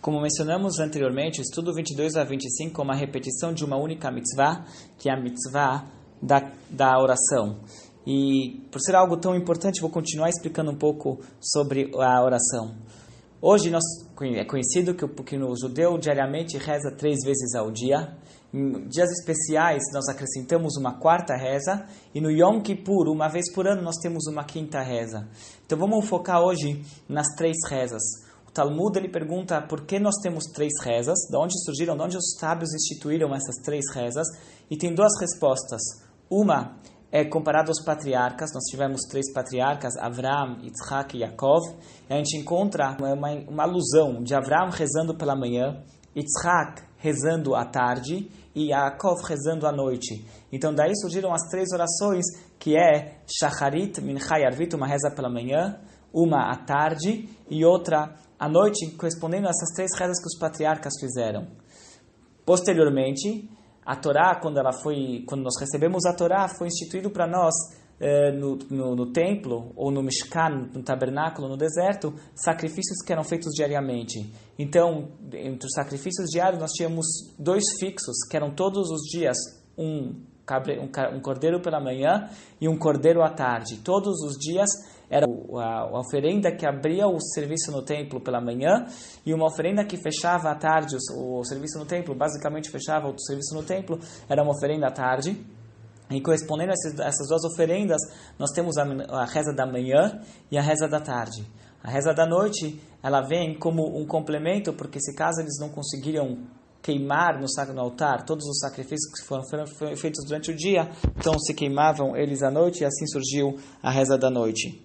Como mencionamos anteriormente, o estudo 22 a 25 é uma repetição de uma única mitzvah, que é a mitzvah da, da oração. E por ser algo tão importante, vou continuar explicando um pouco sobre a oração. Hoje nós, é conhecido que o, que o judeu diariamente reza três vezes ao dia. Em dias especiais nós acrescentamos uma quarta reza e no Yom Kippur, uma vez por ano, nós temos uma quinta reza. Então vamos focar hoje nas três rezas. O Talmud ele pergunta por que nós temos três rezas, de onde surgiram, de onde os sábios instituíram essas três rezas, e tem duas respostas. Uma é comparado aos patriarcas, nós tivemos três patriarcas, Avram, Yitzhak e Yaakov, e a gente encontra uma, uma alusão de Avram rezando pela manhã, Yitzhak rezando à tarde e Yaakov rezando à noite. Então daí surgiram as três orações, que é Shacharit, Mincha e Arvit, uma reza pela manhã, uma à tarde e outra à noite, correspondendo a essas três rezas que os patriarcas fizeram. Posteriormente, a Torá, quando ela foi, quando nós recebemos a Torá, foi instituído para nós eh, no, no, no, templo ou no Mishkan, no tabernáculo, no deserto, sacrifícios que eram feitos diariamente. Então, entre os sacrifícios diários, nós tínhamos dois fixos, que eram todos os dias um, um cordeiro pela manhã e um cordeiro à tarde. Todos os dias era a, oferenda que abria o serviço no templo pela manhã e uma oferenda que fechava à tarde o, serviço no templo, basicamente fechava o serviço no templo, era uma oferenda à tarde. E correspondendo a essas duas oferendas, nós temos a, reza da manhã e a reza da tarde. A reza da noite, ela vem como um complemento, porque se caso eles não conseguiriam queimar no, no altar todos os sacrifícios que foram feitos durante o dia, então se queimavam eles à noite e assim surgiu a reza da noite.